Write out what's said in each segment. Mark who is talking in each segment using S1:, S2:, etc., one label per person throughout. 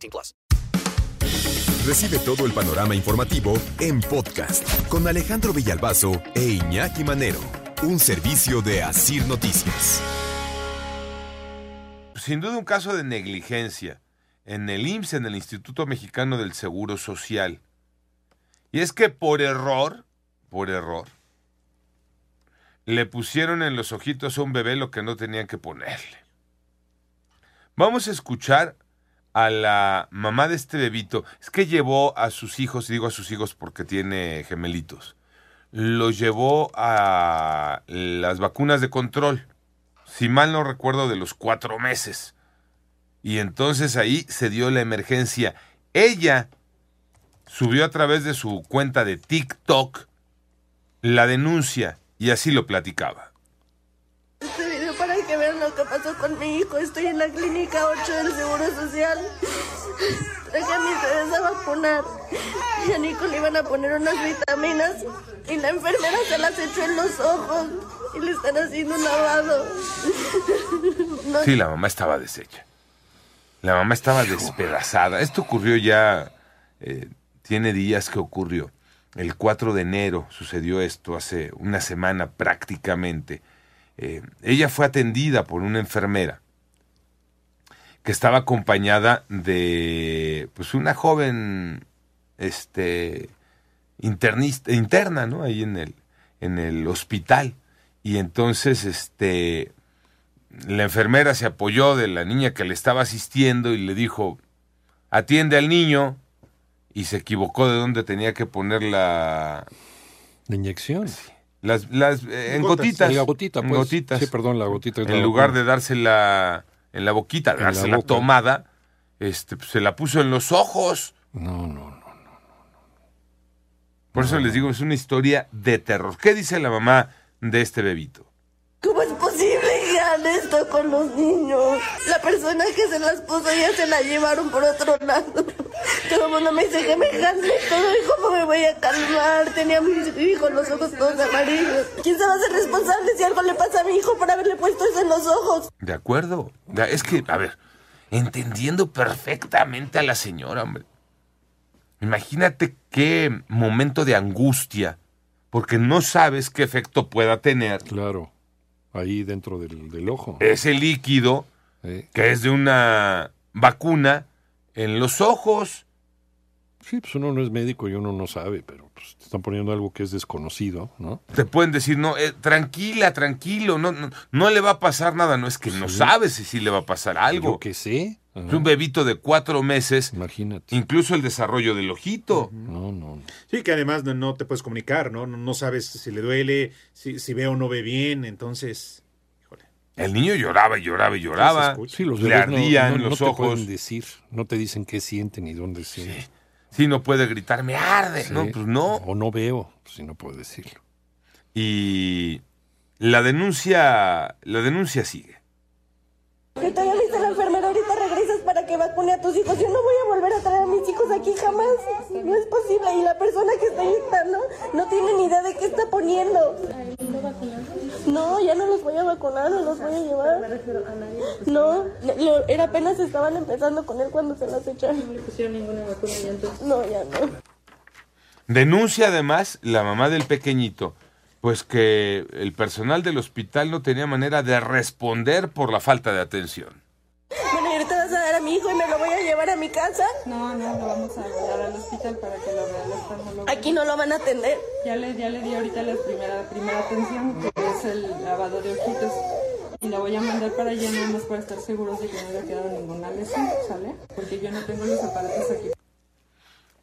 S1: 18 plus.
S2: Recibe todo el panorama informativo en podcast con Alejandro Villalbazo e Iñaki Manero, un servicio de Asir Noticias.
S3: Sin duda un caso de negligencia en el IMSS, en el Instituto Mexicano del Seguro Social. Y es que por error, por error, le pusieron en los ojitos a un bebé lo que no tenían que ponerle. Vamos a escuchar a la mamá de este bebito. Es que llevó a sus hijos, y digo a sus hijos porque tiene gemelitos, los llevó a las vacunas de control, si mal no recuerdo, de los cuatro meses. Y entonces ahí se dio la emergencia. Ella subió a través de su cuenta de TikTok la denuncia y así lo platicaba.
S4: Pasó con mi hijo. Estoy en la clínica 8 del Seguro Social. Traje a mis bebés a vacunar. Y a Nico le iban a poner unas vitaminas. Y la enfermera se las echó en los ojos. Y le están haciendo un lavado. No,
S3: Sí, la mamá estaba deshecha. La mamá estaba despedazada. Esto ocurrió ya, eh, tiene días que ocurrió. El 4 de enero sucedió esto, hace una semana prácticamente. Eh, ella fue atendida por una enfermera que estaba acompañada de pues una joven este internista interna no ahí en el en el hospital. Y entonces este la enfermera se apoyó de la niña que le estaba asistiendo y le dijo atiende al niño. Y se equivocó de dónde tenía que poner la
S5: ¿La inyección?
S3: Las, las eh, en
S5: Gotas.
S3: gotitas
S5: La gotita,
S3: en
S5: pues.
S3: gotitas
S5: Sí, perdón, la gotita.
S3: en lugar de dársela en la boquita,
S5: la
S3: dársela
S5: boca.
S3: tomada, este, pues, se la puso en los ojos.
S5: No, no, no.
S3: Por eso les digo, es una historia de terror. ¿Qué dice la mamá de este bebito?
S4: ¿Cómo es posible que hagan esto con los niños? La persona que se las puso ya se la llevaron por otro lado. Todo el mundo me dice que me calme todo y cómo me voy a calmar. Tenía a mi hijo los ojos todos amarillos. ¿Quién se va a hacer responsable si algo le pasa a mi hijo por haberle puesto eso en los ojos?
S3: ¿De acuerdo? Es que, a ver, entendiendo perfectamente a la señora, hombre. Imagínate qué momento de angustia, porque no sabes qué efecto pueda tener
S5: Claro. Ahí dentro del, del ojo.
S3: ese líquido
S5: Eh,
S3: que es de una vacuna en los ojos.
S5: Sí, pues uno no es médico y uno no sabe, pero pues, te están poniendo algo que es desconocido, ¿no?
S3: Te pueden decir, no, eh, tranquila, tranquilo, no, no, no le va a pasar nada. No es que no sabes si sí le va a pasar algo.
S5: Yo que sé. Ajá.
S3: Es un bebito de cuatro meses,
S5: Imagínate.
S3: incluso el desarrollo del ojito.
S5: No, no. no.
S6: Sí, que además no, no te puedes comunicar, ¿no? No, no sabes si le duele, si, si ve o no ve bien, entonces... Híjole.
S3: El niño lloraba y lloraba y lloraba.
S5: Sí, los
S3: Le
S5: no-
S3: ardían
S5: no, no
S3: los
S5: te
S3: ojos.
S5: pueden decir, no te dicen qué sienten y dónde sienten.
S3: Sí, no puede gritar, me arde.
S5: Sí.
S3: No, pues no.
S5: O no veo, si no puedo decirlo.
S3: Y la denuncia, la denuncia sigue.
S4: Que todavía le dice la enfermera, ahorita regresas para que vacune a tus hijos. Yo no voy a volver a traer a mis hijos aquí jamás. No es posible. Y la persona que está inyectando no tiene ni idea de qué está poniendo. No, ya no los voy a vacunar, no los voy a llevar. No, lo- era apenas estaban empezando con él cuando se las echaron. No le pusieron ninguna vacuna ya entonces. No, ya no.
S3: Denuncia además la mamá del pequeñito, pues que el personal del hospital no tenía manera de responder por la falta de atención.
S4: A mi hijo y me lo voy a llevar a mi casa.
S7: No, no, lo vamos a llevar al hospital para que lo vea el oftalmólogo.
S4: Aquí no lo van a atender.
S7: Ya le, ya le di ahorita la primera, primera atención, que es el lavado de ojitos. Y la voy a mandar para allá nada más para estar seguros de que no le ha quedado ninguna lesión, ¿sale? Porque yo no tengo los aparatos aquí.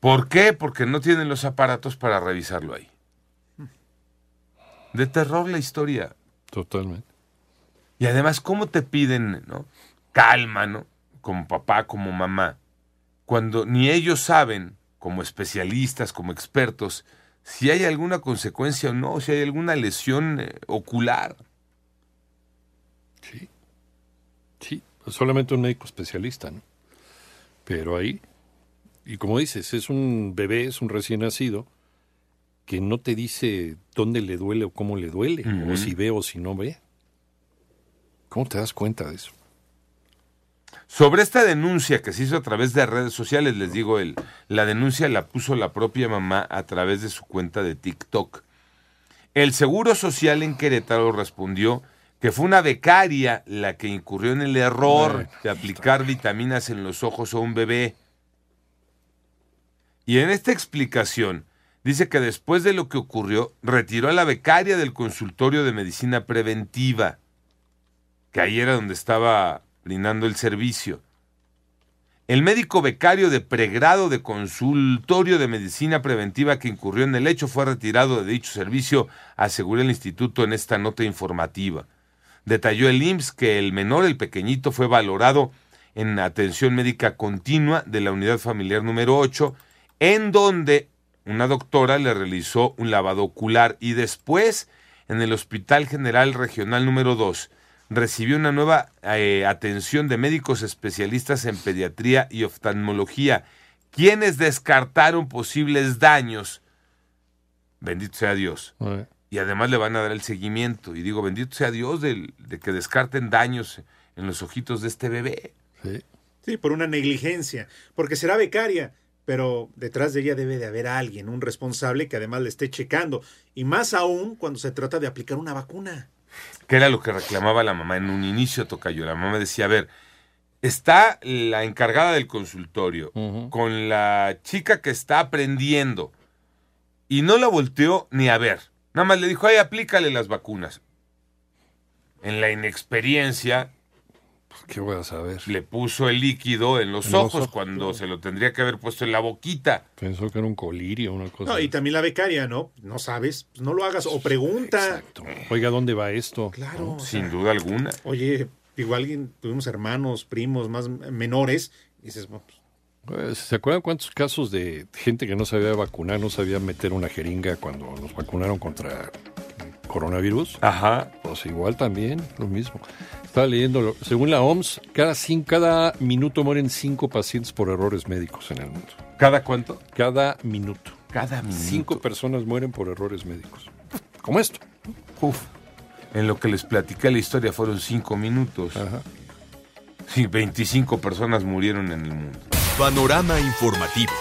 S3: ¿Por qué? Porque no tienen los aparatos para revisarlo ahí. De terror la historia.
S5: Totalmente.
S3: Y además, ¿cómo te piden, no? Calma, ¿no? Como papá, como mamá. cuando ni ellos saben, como especialistas, como expertos, si hay alguna consecuencia o no, si hay alguna lesión eh, ocular.
S5: Sí. Sí, solamente un médico especialista, ¿no? Pero ahí, y como dices, es un bebé, es un recién nacido, que no te dice dónde le duele o cómo le duele, o si ve o si no ve. ¿Cómo te das cuenta de eso?
S3: Sobre esta denuncia que se hizo a través de redes sociales, les digo, el, la denuncia la puso la propia mamá a través de su cuenta de TikTok. El Seguro Social en Querétaro respondió que fue una becaria la que incurrió en el error de aplicar vitaminas en los ojos a un bebé. Y en esta explicación dice que después de lo que ocurrió, retiró a la becaria del consultorio de medicina preventiva, que ahí era donde estaba brindando el servicio. El médico becario de pregrado de consultorio de medicina preventiva que incurrió en el hecho fue retirado de dicho servicio, aseguró el instituto en esta nota informativa. Detalló el IMSS que el menor, el pequeñito, fue valorado en atención médica continua de la unidad familiar número 8, en donde una doctora le realizó un lavado ocular y después en el Hospital General Regional número 2 recibió una nueva eh, atención de médicos especialistas en pediatría y oftalmología, quienes descartaron posibles daños. Bendito sea Dios. Y además le van a dar el seguimiento. Y digo, bendito sea Dios de, que descarten daños en los ojitos de este bebé.
S5: sí.
S6: Sí, por una negligencia, porque será becaria, pero detrás de ella debe de haber alguien, un responsable que además le esté checando, y más aún cuando se trata de aplicar una vacuna.
S3: Que era lo que reclamaba la mamá en un inicio, Tocayo. La mamá decía, a ver, está la encargada del consultorio con la chica que está aprendiendo y no la volteó ni a ver. Nada más le dijo, ay, aplícale las vacunas. En la inexperiencia
S5: ¿Qué voy a saber?
S3: le puso el líquido en los
S5: En los
S3: ojos cuando
S5: claro.
S3: se lo tendría que haber puesto en la boquita.
S5: Pensó que era un colirio, una cosa.
S6: No, y también la becaria, ¿no? No sabes, pues no lo hagas o pregunta.
S5: Exacto. Oiga, ¿dónde va esto?
S6: Claro.
S3: Sin
S6: sea,
S3: duda alguna.
S6: Oye, igual alguien, tuvimos hermanos, primos más menores, y dices, bueno, pues,
S5: Pues, ¿Se acuerdan cuántos casos de gente que no sabía vacunar, no sabía meter una jeringa cuando nos vacunaron contra coronavirus?
S3: Ajá.
S5: Pues igual también, lo mismo. Estaba leyendo, según la OMS, cada, cin- cada minuto mueren cinco pacientes por errores médicos en el mundo.
S3: ¿Cada cuánto?
S5: Cada minuto.
S3: Cada minuto.
S5: Cinco personas mueren por errores médicos. Como esto.
S3: Uf. En lo que les platiqué la historia fueron cinco minutos.
S5: Ajá.
S3: Sí, 25 personas murieron en el mundo.
S2: Panorama informativo.